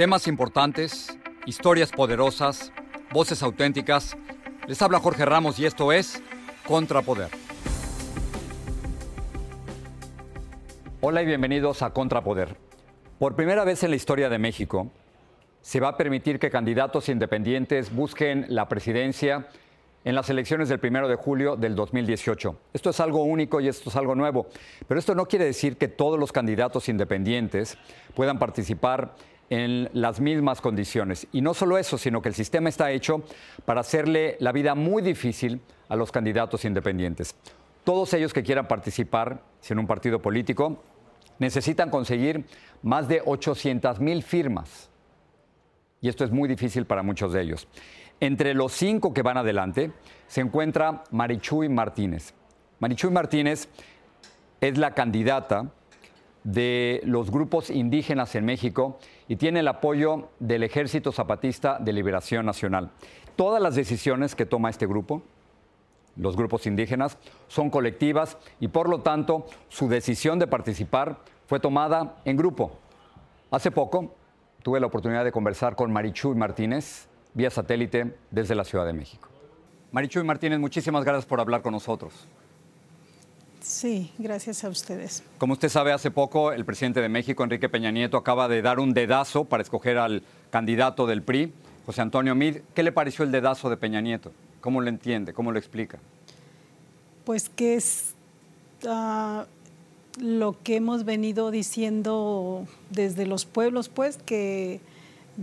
Temas importantes, historias poderosas, voces auténticas. Les habla Jorge Ramos y esto es Contrapoder. Hola y bienvenidos a Contrapoder. Por primera vez en la historia de México, se va a permitir que candidatos independientes busquen la presidencia en las elecciones del primero de julio del 2018. Esto es algo único y esto es algo nuevo. Pero esto no quiere decir que todos los candidatos independientes puedan participar en las mismas condiciones. Y no solo eso, sino que el sistema está hecho para hacerle la vida muy difícil a los candidatos independientes. Todos ellos que quieran participar en un partido político necesitan conseguir más de 800 mil firmas. Y esto es muy difícil para muchos de ellos. Entre los cinco que van adelante se encuentra Marichuy Martínez. Marichuy Martínez es la candidata de los grupos indígenas en México y tiene el apoyo del Ejército Zapatista de Liberación Nacional. Todas las decisiones que toma este grupo, los grupos indígenas, son colectivas y por lo tanto su decisión de participar fue tomada en grupo. Hace poco tuve la oportunidad de conversar con Marichuy Martínez vía satélite desde la Ciudad de México. Marichuy Martínez, muchísimas gracias por hablar con nosotros. Sí, gracias a ustedes. Como usted sabe, hace poco el presidente de México, Enrique Peña Nieto, acaba de dar un dedazo para escoger al candidato del PRI, José Antonio Mid. ¿Qué le pareció el dedazo de Peña Nieto? ¿Cómo lo entiende? ¿Cómo lo explica? Pues que es uh, lo que hemos venido diciendo desde los pueblos, pues que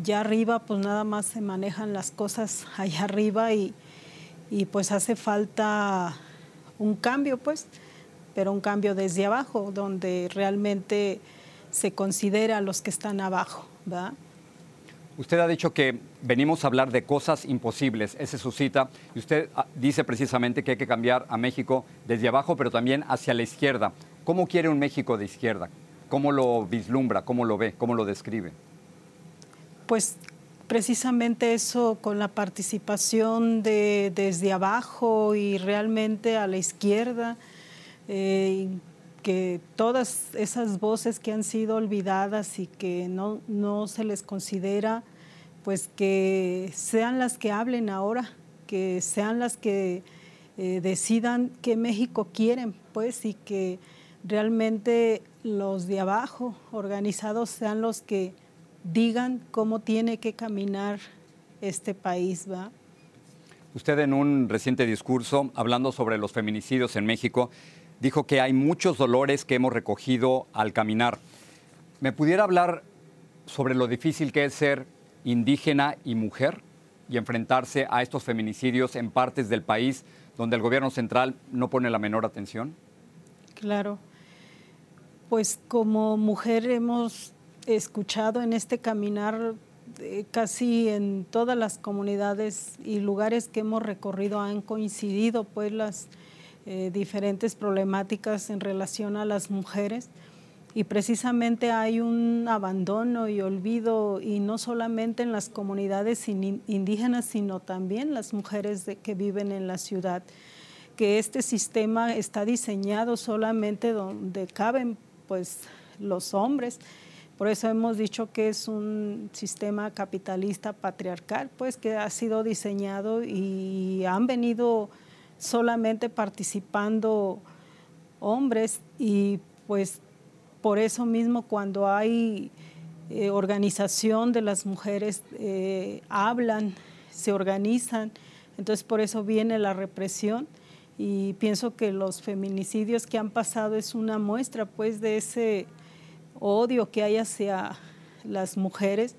ya arriba pues nada más se manejan las cosas allá arriba y, y pues hace falta un cambio, pues pero un cambio desde abajo, donde realmente se considera a los que están abajo. ¿verdad? Usted ha dicho que venimos a hablar de cosas imposibles, esa es su cita, y usted ah, dice precisamente que hay que cambiar a México desde abajo, pero también hacia la izquierda. ¿Cómo quiere un México de izquierda? ¿Cómo lo vislumbra? ¿Cómo lo ve? ¿Cómo lo describe? Pues precisamente eso con la participación de, desde abajo y realmente a la izquierda eh, que todas esas voces que han sido olvidadas y que no, no se les considera, pues que sean las que hablen ahora, que sean las que eh, decidan qué México quieren, pues, y que realmente los de abajo, organizados, sean los que digan cómo tiene que caminar este país, ¿va? Usted en un reciente discurso, hablando sobre los feminicidios en México, dijo que hay muchos dolores que hemos recogido al caminar. ¿Me pudiera hablar sobre lo difícil que es ser indígena y mujer y enfrentarse a estos feminicidios en partes del país donde el gobierno central no pone la menor atención? Claro. Pues como mujer hemos escuchado en este caminar eh, casi en todas las comunidades y lugares que hemos recorrido han coincidido pues las eh, diferentes problemáticas en relación a las mujeres. Y precisamente hay un abandono y olvido y no solamente en las comunidades indígenas sino también las mujeres que viven en la ciudad que este sistema está diseñado solamente donde caben pues los hombres. Por eso hemos dicho que es un sistema capitalista patriarcal pues que ha sido diseñado y han venido solamente participando hombres y pues por eso mismo cuando hay eh, organización de las mujeres eh, hablan, se organizan, entonces por eso viene la represión y pienso que los feminicidios que han pasado es una muestra pues de ese odio que hay hacia las mujeres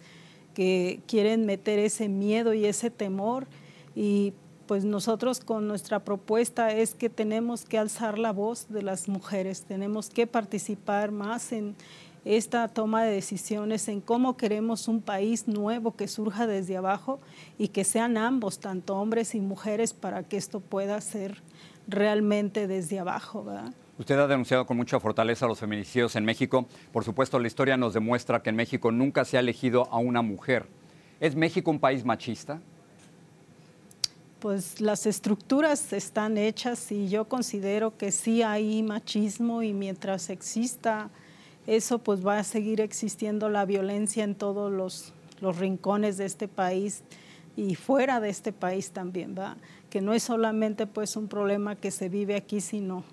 que quieren meter ese miedo y ese temor y pues nosotros con nuestra propuesta es que tenemos que alzar la voz de las mujeres, tenemos que participar más en esta toma de decisiones, en cómo queremos un país nuevo que surja desde abajo y que sean ambos, tanto hombres y mujeres, para que esto pueda ser realmente desde abajo. Usted ha denunciado con mucha fortaleza los feminicidios en México. Por supuesto, la historia nos demuestra que en México nunca se ha elegido a una mujer. ¿Es México un país machista? Pues las estructuras están hechas y yo considero que sí hay machismo y mientras exista eso, pues va a seguir existiendo la violencia en todos los los rincones de este país y fuera de este país también, ¿va? Que no es solamente pues un problema que se vive aquí, sino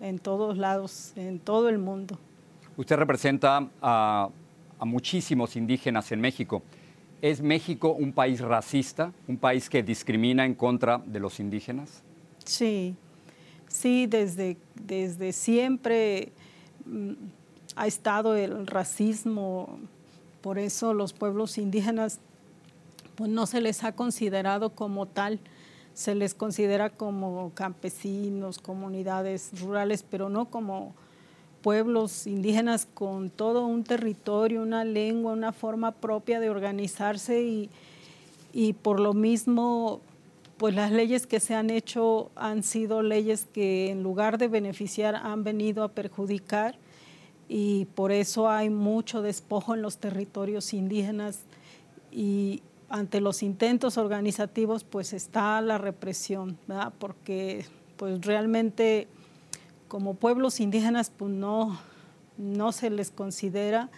en todos lados, en todo el mundo. Usted representa a, a muchísimos indígenas en México. ¿Es México un país racista, un país que discrimina en contra de los indígenas? Sí, sí, desde, desde siempre mm, ha estado el racismo, por eso los pueblos indígenas pues no se les ha considerado como tal, se les considera como campesinos, comunidades rurales, pero no como pueblos indígenas con todo un territorio, una lengua, una forma propia de organizarse y, y por lo mismo, pues las leyes que se han hecho han sido leyes que en lugar de beneficiar han venido a perjudicar y por eso hay mucho despojo en los territorios indígenas y, ante los intentos organizativos pues está la represión, ¿verdad? porque pues realmente como pueblos indígenas pues no, no se les considera,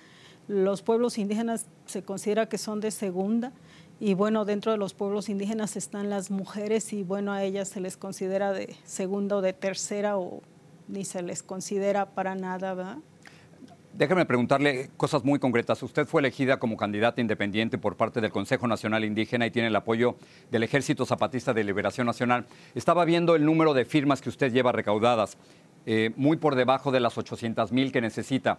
los pueblos indígenas se considera que son de segunda y bueno, dentro de los pueblos indígenas están las mujeres y bueno, a ellas se les considera de segunda o de tercera o ni se les considera para nada, ¿verdad? Déjame preguntarle cosas muy concretas. Usted fue elegida como candidata independiente por parte del Consejo Nacional Indígena y tiene el apoyo del Ejército Zapatista de Liberación Nacional. Estaba viendo el número de firmas que usted lleva recaudadas, eh, muy por debajo de las 800 mil que necesita.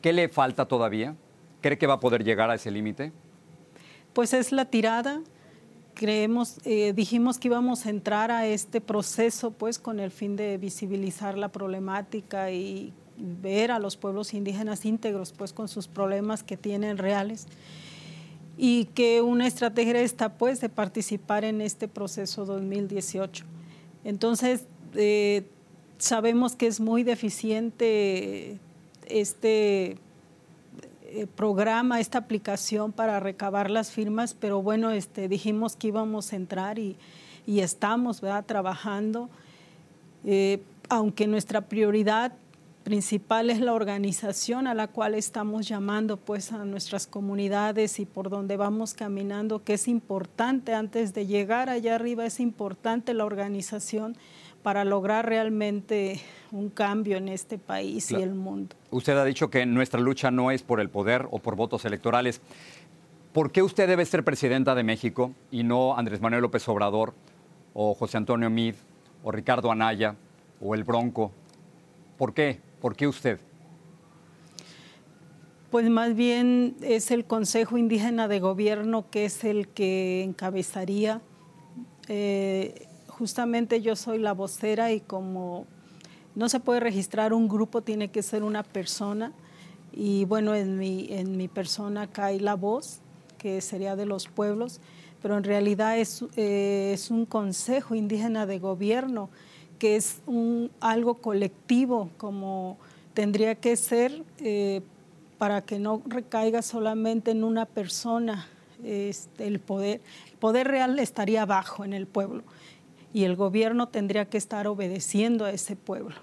¿Qué le falta todavía? ¿Cree que va a poder llegar a ese límite? Pues es la tirada. Creemos, eh, dijimos que íbamos a entrar a este proceso pues con el fin de visibilizar la problemática y ver a los pueblos indígenas íntegros, pues con sus problemas que tienen reales y que una estrategia está pues de participar en este proceso 2018. Entonces, eh, sabemos que es muy deficiente este eh, programa, esta aplicación para recabar las firmas, pero bueno, este, dijimos que íbamos a entrar y, estamos trabajando, eh, aunque nuestra prioridad principal es la organización a la cual estamos llamando pues a nuestras comunidades y por donde vamos caminando, que es importante antes de llegar allá arriba, es importante la organización para lograr realmente un cambio en este país y el mundo. Usted ha dicho que nuestra lucha no es por el poder o por votos electorales. ¿Por qué usted debe ser presidenta de México y no Andrés Manuel López Obrador o José Antonio Mid o Ricardo Anaya o el Bronco? ¿Por qué? ¿Por qué usted? Pues más bien es el Consejo Indígena de Gobierno que es el que encabezaría. Eh, justamente yo soy la vocera y como no se puede registrar un grupo, tiene que ser una persona. Y bueno, en mi, en mi persona cae la voz, que sería de los pueblos, pero en realidad es, eh, es un Consejo Indígena de Gobierno que es un, algo colectivo, como tendría que ser eh, para que no recaiga solamente en una persona este, el poder. El poder real estaría abajo en el pueblo y el gobierno tendría que estar obedeciendo a ese pueblo.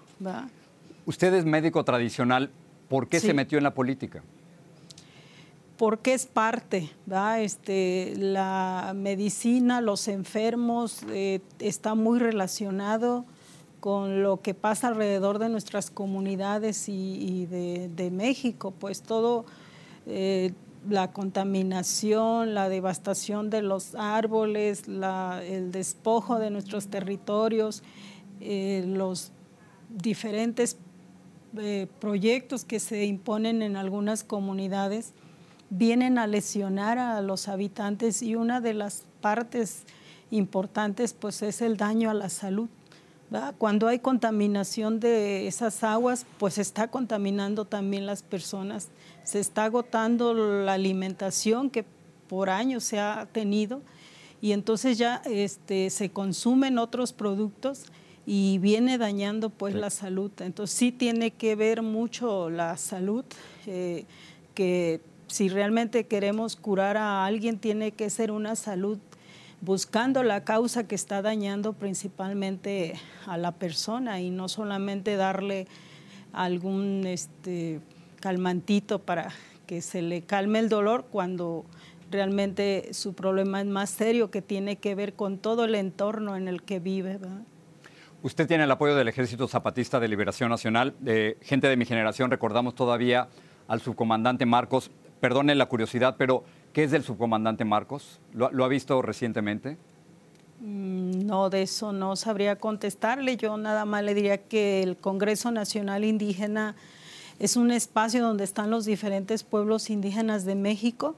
Usted es médico tradicional, ¿por qué se metió en la política? porque es parte, Este, la medicina, los enfermos, eh, está muy relacionado con lo que pasa alrededor de nuestras comunidades y, de, México, pues todo, eh, la contaminación, la devastación de los árboles, el despojo de nuestros territorios, eh, los diferentes eh, proyectos que se imponen en algunas comunidades vienen a lesionar a los habitantes y una de las partes importantes pues es el daño a la salud. Cuando hay contaminación de esas aguas, pues está contaminando también las personas, se está agotando la alimentación que por años se ha tenido. Y entonces ya este, se consumen otros productos y viene dañando pues la salud. Entonces sí tiene que ver mucho la salud, eh, que si realmente queremos curar a alguien tiene que ser una salud buscando la causa que está dañando principalmente a la persona y no solamente darle algún este, calmantito para que se le calme el dolor cuando realmente su problema es más serio que tiene que ver con todo el entorno en el que vive. Usted tiene el apoyo del Ejército Zapatista de Liberación Nacional. De gente de mi generación recordamos todavía al subcomandante Marcos. Perdone la curiosidad, pero ¿qué es del subcomandante Marcos? ¿Lo, ha visto recientemente? Mm, no, de eso no sabría contestarle. Yo nada más le diría que el Congreso Nacional Indígena es un espacio donde están los diferentes pueblos indígenas de México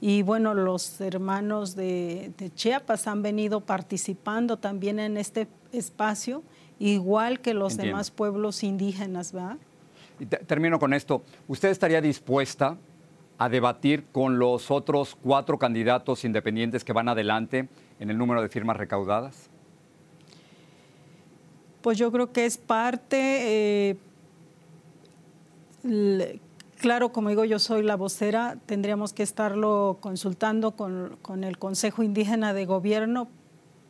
y bueno, los hermanos de, Chiapas han venido participando también en este espacio, igual que los demás pueblos indígenas, ¿verdad? Y termino con esto. ¿Usted estaría dispuesta a debatir con los otros cuatro candidatos independientes que van adelante en el número de firmas recaudadas? Pues yo creo que es parte, eh, claro, como digo, yo soy la vocera, tendríamos que estarlo consultando con, el Consejo Indígena de Gobierno,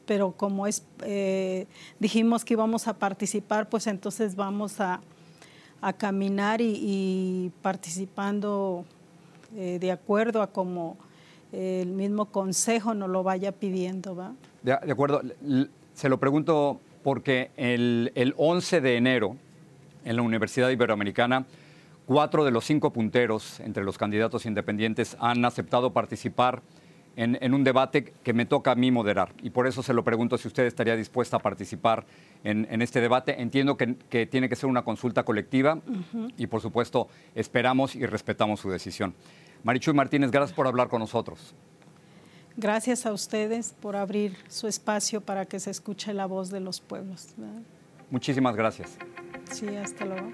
pero como es, eh, dijimos que íbamos a participar, pues entonces vamos a, caminar y, participando eh, de acuerdo a como el mismo Consejo nos lo vaya pidiendo. ¿va? De, acuerdo, se lo pregunto porque el, el 11 de enero en la Universidad Iberoamericana Cuatro de los cinco punteros entre los candidatos independientes han aceptado participar en, un debate que me toca a mí moderar. Y por eso se lo pregunto si usted estaría dispuesta a participar en, este debate. Entiendo que, tiene que ser una consulta colectiva y, por supuesto, esperamos y respetamos su decisión. Marichuy Martínez, gracias por hablar con nosotros. Gracias a ustedes por abrir su espacio para que se escuche la voz de los pueblos. Muchísimas gracias. Sí, hasta luego.